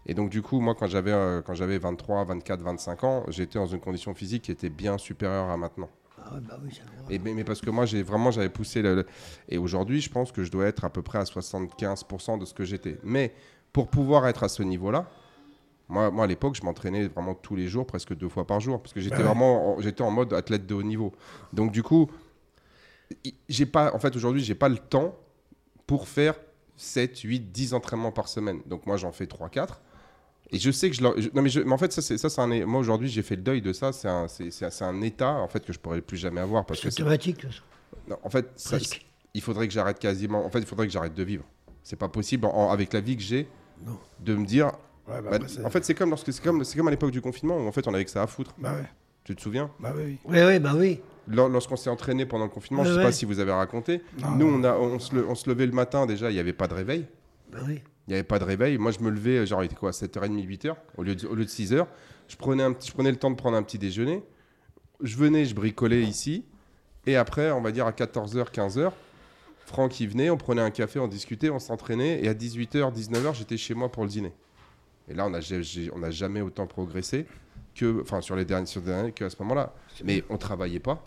Et donc, du coup, moi, quand j'avais euh, quand j'avais 23, 24, 25 ans, j'étais dans une condition physique qui était bien supérieure à maintenant. Ah ouais, bah oui, ça. Et, mais, mais parce que moi, j'ai vraiment, j'avais poussé le. le- Et aujourd'hui, je pense que je dois être à peu près à 75% de ce que j'étais. Mais pour pouvoir être à ce niveau-là, moi, moi à l'époque, je m'entraînais vraiment tous les jours, presque deux fois par jour, parce que j'étais Bah ouais. vraiment, en- j'étais en mode athlète de haut niveau. Donc du coup, j'ai pas, en fait, aujourd'hui, j'ai pas le temps pour faire 7, 8, 10 entraînements par semaine. Donc moi, j'en fais 3, 4. Et je sais que je, je- non mais, je- mais en fait ça c'est ça c'est un moi aujourd'hui j'ai fait le deuil de ça c'est un c'est un état en fait que je pourrais plus jamais avoir parce C'est que automatique. non, en fait, ça- il faudrait que j'arrête quasiment. En fait, il faudrait que j'arrête de vivre. C'est pas possible en- avec la vie que j'ai de me dire. Ouais, bah, bah, après, en fait, c'est comme lorsque c'est comme c'est comme à l'époque du confinement où en fait on avait que ça à foutre. Bah ouais. Tu te souviens? Bah oui. Oui, oui, bah oui. Lors- Lorsqu'on s'est entraîné pendant le confinement, je sais ouais. pas si vous avez raconté. Non, Nous, on a on se, le- on se levait le matin déjà, il n'y avait pas de réveil. Bah oui. Il n'y avait pas de réveil. Moi, je me levais, genre, il était quoi, 7h30, 8h, au lieu de, au lieu de 6h. Je prenais, un petit, je prenais le temps de prendre un petit déjeuner. Je venais, je bricolais ici. Et après, on va dire à 14h, 15h, Franck, il venait, on prenait un café, on discutait, on s'entraînait. Et à 18h, 19h, j'étais chez moi pour le dîner. Et là, on n'a on jamais autant progressé que, enfin, sur les derniers, sur les derniers qu'à ce moment-là. Mais on travaillait pas.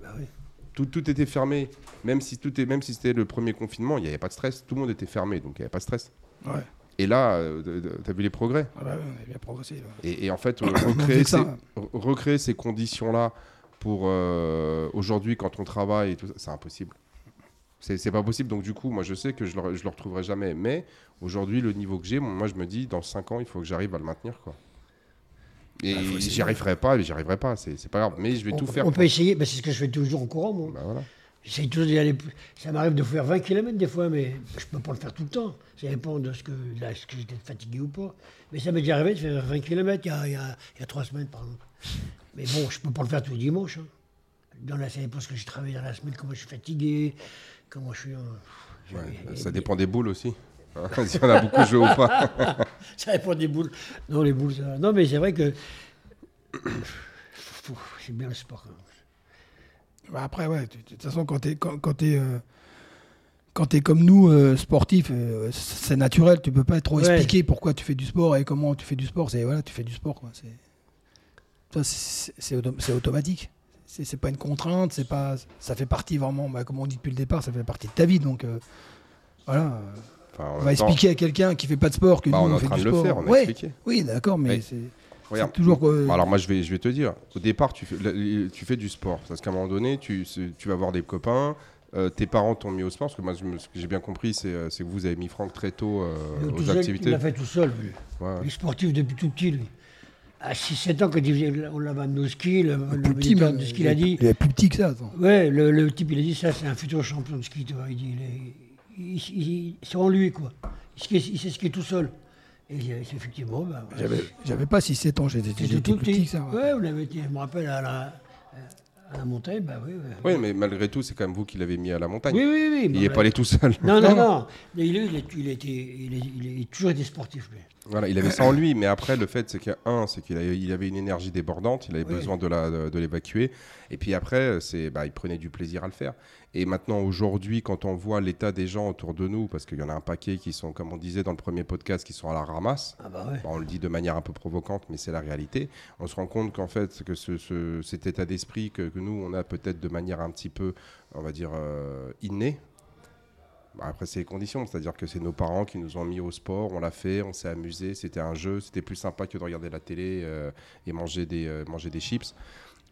Bah oui. Tout, tout était fermé. Même si, tout est, même si c'était le premier confinement, il n'y avait pas de stress. Tout le monde était fermé, donc il n'y avait pas de stress. Ouais. Et là, tu as vu les progrès. Ah bah on a bien progressé. là. Et, et en fait, euh, (coughs) recréer, ces, recréer conditions-là pour euh, aujourd'hui, quand on travaille et tout ça, c'est impossible. C'est c'est pas possible. Donc, du coup, moi, je sais que je le, je le retrouverai jamais. Mais aujourd'hui, le niveau que j'ai, moi, je me dis, dans 5 ans, il faut que j'arrive à le maintenir. Quoi. Et Bah, j'y arriverai pas, j'y arriverai pas. C'est c'est pas grave. Mais je vais On, tout faire. on peut essayer, bah, c'est ce que je fais toujours en courant, moi. Bah, voilà. J'essaye toujours d'y aller. plus- Ça m'arrive de faire 20 km des fois, mais je peux pas le faire tout le temps. Ça dépend de ce que, là, est-ce que j'étais fatigué ou pas. Mais ça m'est déjà arrivé de faire 20 km il y a, il y a, il y a trois semaines, par exemple. Mais bon, je peux pas le faire tous les dimanches. hein. Dans la, ça dépend ce que j'ai travaillé dans la semaine, comment je suis fatigué, comment je suis. Ouais, ça dépend des boules aussi. Hein, (laughs) si on a beaucoup joué ou pas. (laughs) Ça dépend des boules. Non, les boules, ça. Non, mais c'est vrai que. (coughs) C'est bien le sport. même. Bah après, ouais, tu- tu- de toute façon, quand t'es quand, quand t'es, euh, quand t'es comme nous, euh, sportif, euh, c'est naturel. Tu peux pas trop Ouais. expliquer pourquoi tu fais du sport et comment tu fais du sport. C'est voilà, tu fais du sport. quoi. C'est ça, c'est- c'est auto- automatique. C'est c'est pas une contrainte. C'est pas. Ça fait partie vraiment. bah, comme on dit depuis le départ, ça fait partie de ta vie. Donc euh, voilà. Enfin, On va temps, expliquer à quelqu'un qui fait pas de sport que bah, nous on est on en fait train du de le sport. faire, on a Ouais. expliqué. Oui, d'accord, mais. C'est Regarde. c'est toujours. euh, Alors moi je vais, je vais te dire, au départ tu fais, tu fais du sport, parce qu'à un moment donné tu, tu vas voir des copains, euh, tes parents t'ont mis au sport, parce que moi je ce que j'ai bien compris c'est, euh, c'est que vous avez mis Franck très tôt euh, Il aux seul, activités. Il l'a fait tout seul, lui. Ouais. Il est sportif depuis tout petit, lui. À 6-7 ans, quand il on l'avait amené au ski, le, le petit, de ski il a dit. Il est plus petit que ça. attends. Ouais, le, le type, il a dit ça, c'est un futur champion de ski, tu vois. Il dit, il est- il- il- c'est en lui, quoi. Il, skie- il sait skier tout seul. Et effectivement, bah, ouais, J'avais- pas 6-7 ans, j'étais tout petit petit. que ça. ouais. Ouais, vous l'avez été, je me rappelle, à la, à la montagne, bah oui. ouais. Oui, mais malgré tout, c'est quand même vous qui l'avez mis à la montagne. Oui, oui, oui. Il n'est pas allé tout seul. Non, non, (laughs) Non, il, est- il, est- il, est- il a toujours été sportif, lui. Voilà, il avait ça en lui, mais après, le fait, c'est que, un, c'est qu'il avait, il avait une énergie débordante, il avait Oui. besoin de, la, de, de l'évacuer, et puis après, c'est, bah, il prenait du plaisir à le faire. Et maintenant, aujourd'hui, quand on voit l'état des gens autour de nous, parce qu'il y en a un paquet qui sont, comme on disait dans le premier podcast, qui sont à la ramasse, Ah bah ouais. Bon, on le dit de manière un peu provocante, mais c'est la réalité. On se rend compte qu'en fait, que ce, ce- cet état d'esprit que, que nous, on a peut-être de manière un petit peu, on va dire, euh, innée. Bah, Après, c'est les conditions, c'est-à-dire que c'est nos parents qui nous ont mis au sport, on l'a fait, on s'est amusé, c'était un jeu, c'était plus sympa que de regarder la télé euh, et manger des, euh, manger des chips.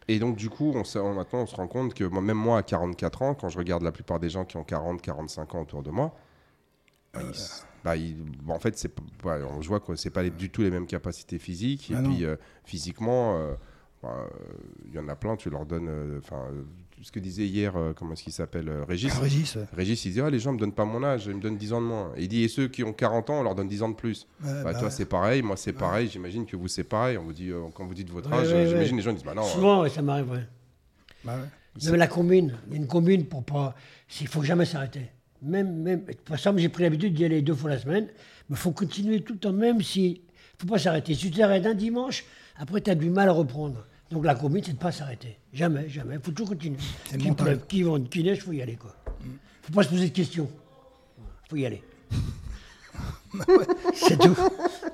Et donc, du coup, on, maintenant, on se rend compte que moi, même moi, à 44 ans, quand je regarde la plupart des gens qui ont 40, 45 ans autour de moi, bah, ils s- bah, ils- en fait, c'est on voit que c'est pas les- du tout les mêmes capacités physiques. Et Ah puis, euh, physiquement, euh, bah, euh, il y en a plein, tu leur donnes. euh, Enfin, euh, ce que disait hier, euh, comment est-ce qu'il s'appelle euh, Régis. Ah, Régis, ouais. Régis, il disait ah, les gens me donnent pas mon âge, ils me donnent 10 ans de moins. Et il dit et ceux qui ont 40 ans, on leur donne 10 ans de plus. Ouais, Bah, bah, toi, c'est pareil, moi, c'est pareil. J'imagine que vous, c'est pareil. On vous dit, euh, quand vous dites votre âge, j'imagine les gens disent bah non. Souvent, ça m'arrive, ouais. bah avez la combine. Il y a une combine pour pas. Il faut jamais s'arrêter. Même, même, par exemple, j'ai pris l'habitude d'y aller deux fois la semaine, mais il faut continuer tout le temps, même si. faut pas s'arrêter. Si tu t'arrêtes un dimanche, après, tu as du mal à reprendre. Donc la combine, c'est de ne pas s'arrêter. Jamais, jamais. Il faut toujours continuer. C'est Qui pleuve, qui vente, qui neige, il faut y aller, quoi. faut pas se poser de questions. Il faut y aller. (laughs) c'est tout.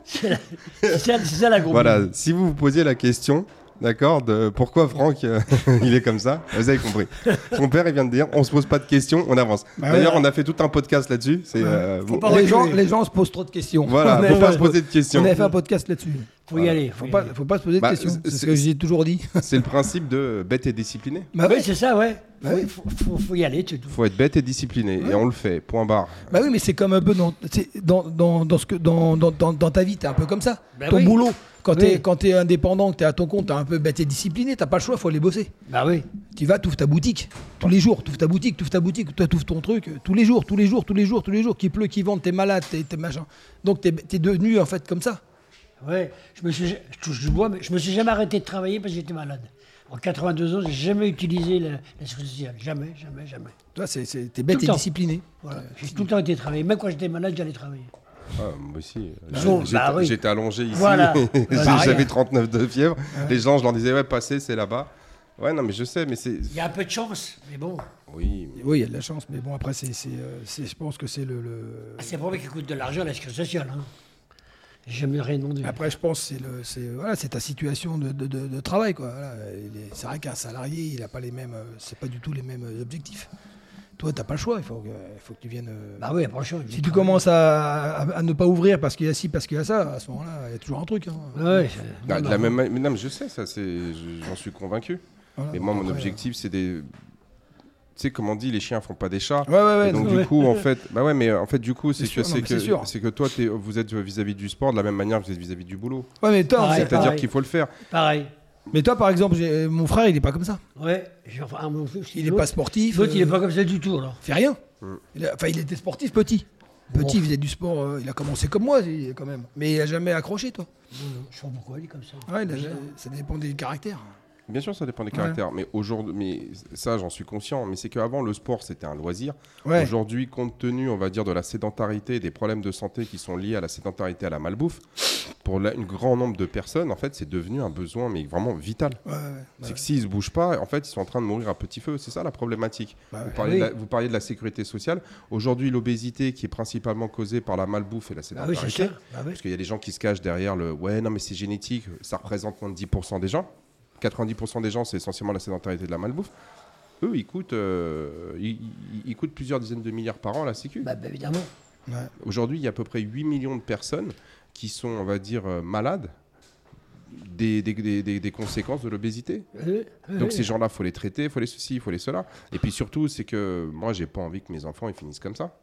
C'est la- c'est ça, c'est ça la combine. Voilà, si vous vous posiez la question, d'accord, de pourquoi Franck euh, (laughs) il est comme ça, vous avez compris. Son père il vient de dire, on se pose pas de questions, on avance. Bah D'ailleurs, ouais. on a fait tout un podcast là-dessus. C'est euh, vous- les, gens, reculer. les gens se posent trop de questions. voilà, Mais (laughs) faut pas se poser de questions. On avait fait un podcast là-dessus. Faut y aller. Faut pas, faut pas se poser de Bah, questions. c'est- ce que j'ai toujours dit. (laughs) C'est le principe de bête et discipliné. Bah oui, c'est ça, ouais. Bah Oui, faut, faut, faut y aller, tout. Faut être bête et discipliné, et on le fait. Point barre. Bah oui, mais c'est comme un peu dans, dans, dans, dans, ce que, dans, dans, dans, dans ta vie, t'es un peu comme ça. Bah Ton oui. boulot, quand Oui. t'es quand t'es indépendant, que t'es à ton compte, t'es un peu bête et discipliné, t'as pas le choix, faut aller bosser. Bah oui. Tu vas, t'ouvres ta boutique. Tous les jours, t'ouvres ta boutique, t'ouvres ta boutique, toi t'ouvres ton truc. Tous les jours, tous les jours, tous les jours, tous les jours. Qu'il pleut, qu'il vente, t'es malade, t'es t'es machin. Donc t'es es devenu en fait comme ça. Ouais, je me suis, je touche du bois, mais je me suis jamais arrêté de travailler parce que j'étais malade. En 82 ans, j'ai jamais utilisé la, la sociale. Jamais, jamais, jamais. Toi, c'est- c'est- t'es bête Tout et temps. discipliné. Voilà. J'ai tout le temps été travailler. Même quand j'étais malade, j'allais travailler. Ah, moi aussi. bon, bah oui. j'étais allongé ici. Voilà. (laughs) J'ai- Voilà. J'avais 39 de fièvre. Les gens, je leur disais, ouais, passez, c'est là-bas. Ouais, non, mais je sais, mais c'est. Il y a un peu de chance, mais bon. Oui. mais- Oui, il y a de la chance, mais bon, après, c'est, c'est, euh, c'est- je pense que c'est le. le- Ah, C'est vrai qu'il coûte de l'argent la sécurité sociale. Hein. J'ai jamais rien demandé. Après, je pense que c'est, le, c'est, voilà, c'est ta situation de, de- de- de travail. Quoi. Voilà, il est- c'est vrai qu'un salarié, il n'a pas les mêmes. euh, C'est pas du tout les mêmes euh, objectifs. Toi, tu n'as pas le choix, il faut, que- il faut que tu viennes. euh, Bah oui, si tu commences à, à- à ne pas ouvrir parce qu'il y a ci, parce qu'il y a ça, à ce moment-là, il y a toujours un truc. hein. Ouais, non, non, même mais non, mais je sais, ça, c'est, je- j'en suis convaincu. Voilà, Mais moi, mon après, objectif, c'est des. Tu sais, comme on dit, les chiens font pas des chats. Ouais, ouais, ouais. Et donc du coup, en fait, bah ouais, mais en fait, du coup, c'est que c'est que c'est que toi, t'es- vous êtes vis-à-vis du sport de la même manière que vous êtes vis-à-vis du boulot. ouais, mais toi, C'est-à-dire qu'il faut le faire. Pareil. mais toi, par exemple, mon frère, il est pas comme ça. Ouais. enfin, mon Il est pas sportif. L'autre, il est euh, pas comme ça du tout, alors. fait rien. Mm. Il a- Enfin, il était sportif petit. Petit, Bon. il faisait du sport. euh, il a commencé comme moi, il- quand même. Mais il a jamais accroché, toi. Non, non, je sais pas pourquoi il est comme ça. Ouais, il a- ça dépend des caractères. Bien sûr, ça dépend des Ouais. caractères. Mais aujourd'hui, mais ça, j'en suis conscient. Mais c'est qu'avant, le sport, c'était un loisir. Ouais. Aujourd'hui, compte tenu, on va dire, de la sédentarité, des problèmes de santé qui sont liés à la sédentarité, à la malbouffe, pour la- un grand nombre de personnes, en fait, c'est devenu un besoin, mais vraiment vital. Ouais. C'est que s'ils se bougent pas, en fait, ils sont en train de mourir à petit feu. C'est ça la problématique. Bah vous, parliez Oui. la, vous parliez de la sécurité sociale. Aujourd'hui, l'obésité, qui est principalement causée par la malbouffe et la Ah oui, sédentarité. Bah oui. parce qu'il y a des gens qui se cachent derrière le ouais, non, mais c'est génétique, ça représente moins de 10% des gens. 90% des gens, c'est essentiellement la sédentarité de la malbouffe. Eux, ils coûtent, euh, ils, ils- ils coûtent plusieurs dizaines de milliards par an à la Sécu. Bah, bah, évidemment. Ouais. Aujourd'hui, il y a à peu près 8 millions de personnes qui sont, on va dire, euh, malades des, des- des- des- des conséquences de l'obésité. Oui, oui, Donc oui. ces gens-là, faut les traiter, faut les ceci, faut les cela. Et puis surtout, c'est que moi, j'ai pas envie que mes enfants ils finissent comme ça.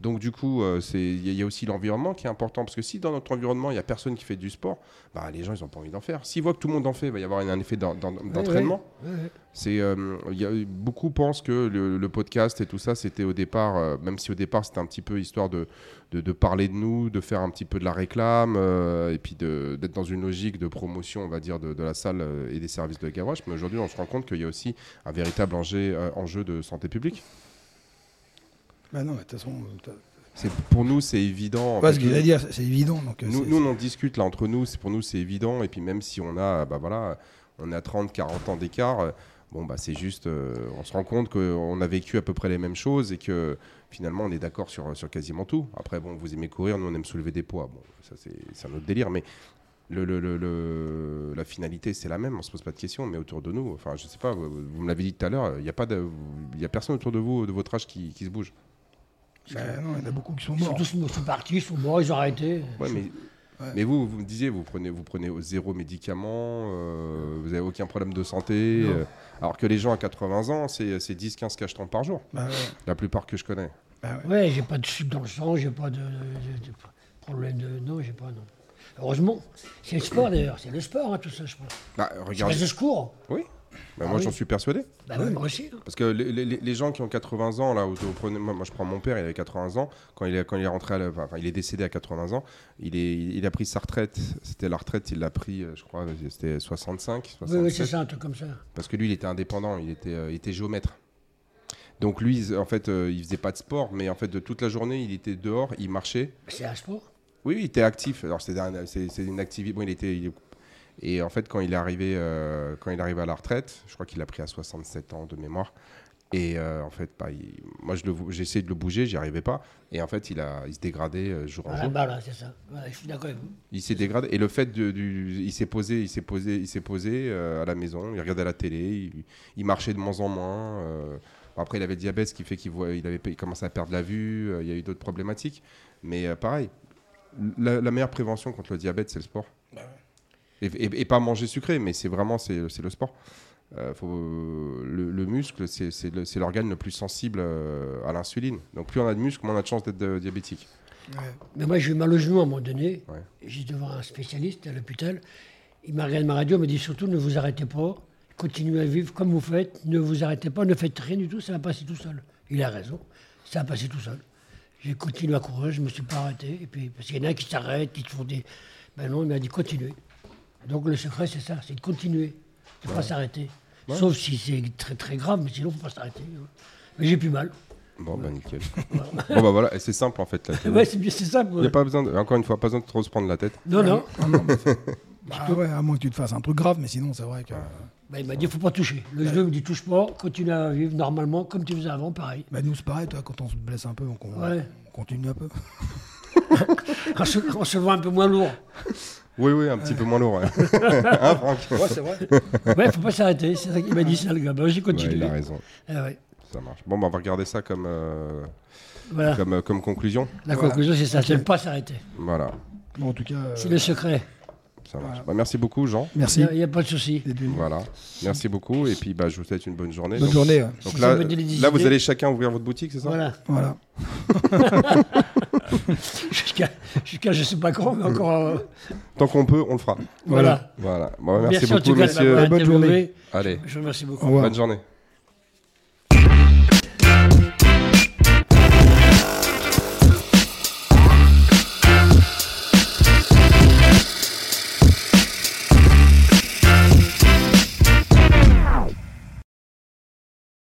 Donc du coup, euh, il y, a- aussi l'environnement qui est important parce que si dans notre environnement il y a personne qui fait du sport, bah, les gens ils ont pas envie d'en faire. S'ils voient que tout le monde en fait, il va y avoir un effet d'en- d'en- d'entraînement. C'est, euh, beaucoup pensent que le, le podcast et tout ça, c'était au départ, euh, même si au départ c'était un petit peu histoire de, de, de parler de nous, de faire un petit peu de la réclame, euh, et puis d'être dans une logique de promotion, on va dire, de, de la salle et des services de Gavroche. Mais aujourd'hui, on se rend compte qu'il y a aussi un véritable enjeu, enjeu de santé publique. Bah non, mais de toute façon, euh, pour nous, c'est évident. ce que j'allais dire, c'est- évident. Donc, euh, nous, on en discute là entre nous. C'est pour nous, c'est évident. Et puis même si on a, bah voilà, on a 30, 40 ans d'écart. euh, Bon, bah c'est juste, euh, on se rend compte qu'on a vécu à peu près les mêmes choses et que finalement on est d'accord sur, sur quasiment tout. Après, bon, vous aimez courir, nous on aime soulever des poids. Bon, ça c'est un autre délire, mais le, le- le- le- la finalité c'est la même, on se pose pas de questions, mais autour de nous, enfin je sais pas, vous, vous me l'avez dit tout à l'heure, il n'y a, pas de- il y a personne autour de vous, de votre âge, qui, qui se bouge. Non, il y en a beaucoup qui sont Ils sont morts. tous ils sont partis, ils sont morts, ils ont arrêté. Ouais, mais, Ouais. mais vous, vous me disiez, vous prenez, vous prenez zéro médicament, euh, vous n'avez aucun problème de santé, euh, alors que les gens à 80 ans, c'est c'est 10-15 cachetons par jour, Bah ouais, la plupart que je connais. bah ouais. Ouais, j'ai pas de sucre dans le sang, j'ai pas de, de- de problème de. Non, j'ai pas, non. Heureusement, c'est le sport d'ailleurs, c'est le sport, hein, tout ça, je pense. Bah, Je regardez. de secours. Oui, bah, Ah moi oui. j'en suis persuadé. Bah oui, moi aussi. hein. Parce que les, les- les gens qui ont 80 ans, là, où moi, je prends mon père, il avait 80 ans, quand il est, quand il est rentré à la- enfin, il est décédé à 80 ans, il, est, il a pris sa retraite, c'était la retraite, il l'a pris, euh, je crois, c'était 65, Oui, 67. oui, c'est ça, un truc comme ça. Parce que lui, il était indépendant, il était, euh, il était géomètre. Donc lui, en fait, euh, il faisait pas de sport, mais en fait, de toute la journée, il était dehors, il marchait. C'est un sport? Oui, il était actif. Alors c'est un- c'est c'est une activité. Bon, il était. il Et en fait, quand il est arrivé, euh, quand il est arrivé à la retraite, je crois qu'il a pris à 67 ans de mémoire. Et euh, en fait, bah, il- moi, je le bou- j'ai essayé de le bouger, j'y arrivais pas. Et en fait, il a, il se dégradait euh, jour en Voilà, jour. bah là, c'est ça. Je suis d'accord avec vous. Il s'est dégradé. Et le fait de, du, il s'est posé, il s'est posé, il s'est posé euh, à la maison. Il regardait la télé. Il, il marchait de moins en moins. après, il avait le diabète, ce qui fait qu'il voit, il avait, il commençait à perdre la vue. il y a eu d'autres problématiques. Mais pareil, la, la meilleure prévention contre le diabète, c'est le sport. Et, et- et pas manger sucré, mais c'est vraiment c'est, le sport. Euh, faut, le, le muscle, c'est, le- l'organe le plus sensible euh, à l'insuline. Donc plus on a de muscles, moins on a de chances d'être euh, diabétique. Ouais. Mais moi, j'ai eu mal au genou à un moment donné. Ouais. J'étais devant un spécialiste à l'hôpital. Il m'a regardé ma radio, il m'a dit surtout ne vous arrêtez pas, continuez à vivre comme vous faites, ne vous arrêtez pas, ne faites rien du tout, ça va passer tout seul. Il a raison, ça va passer tout seul. J'ai continué à courir, je ne me suis pas arrêté. Et puis, parce qu'il y en a qui s'arrêtent, qui font des. Ben non, il m'a dit continuez. Donc le secret, c'est ça, c'est de continuer, de ne pas s'arrêter. Sauf si c'est très très grave, mais sinon, il ne faut pas s'arrêter. hein. Mais j'ai plus mal. Bon, bah nickel. (laughs) bon, bah voilà, et c'est simple en fait. Là, Ouais, c'est ça. Il n'y a pas besoin, de- encore une fois, pas besoin de trop se prendre la tête. Non, non. Non, (laughs) non, mais c'est- (laughs) bah ouais, à moins que tu te fasses un truc grave, mais sinon, c'est vrai que. Ben, il m'a dit, il faut pas toucher. Le genou, il me dit, touche pas, continue à vivre normalement, comme tu faisais avant, pareil. Bah, nous, c'est pareil, toi, quand on se blesse un peu, on, on- Ouais. on continue un peu. On se, on se voit un peu moins lourd. Oui, oui, un petit peu moins lourd. ouais. (laughs) hein, Franck Ouais, c'est vrai. Ouais, faut pas s'arrêter. C'est ça qu'il m'a dit, ça, le gars. Ben, j'ai Ouais, continué. Il a raison, Ah ouais. ça marche. Bon, bah, on va regarder ça comme, euh, Voilà. comme, euh, comme conclusion. La Voilà. conclusion, c'est ça. Ne pas s'arrêter. Voilà, Bon, en tout cas, euh, C'est le secret. ça marche. Voilà. Bah, merci beaucoup, Jean. Il merci n'y a, pas de souci. d'être venu. Voilà, merci beaucoup. Et puis, bah, je vous souhaite une bonne journée. Bonne Donc- journée. ouais. Donc Si là, des là, vous idées. allez chacun ouvrir votre boutique, c'est ça? Voilà. Voilà. (laughs) (laughs) (laughs) Jusqu'à, jusqu'à je sais pas quand, mais encore. euh, Tant qu'on peut, on le fera. voilà. Voilà. Bon, merci, en tout beaucoup, m'avoir Bonne journée. Allez, Je vous remercie beaucoup. Bonne journée.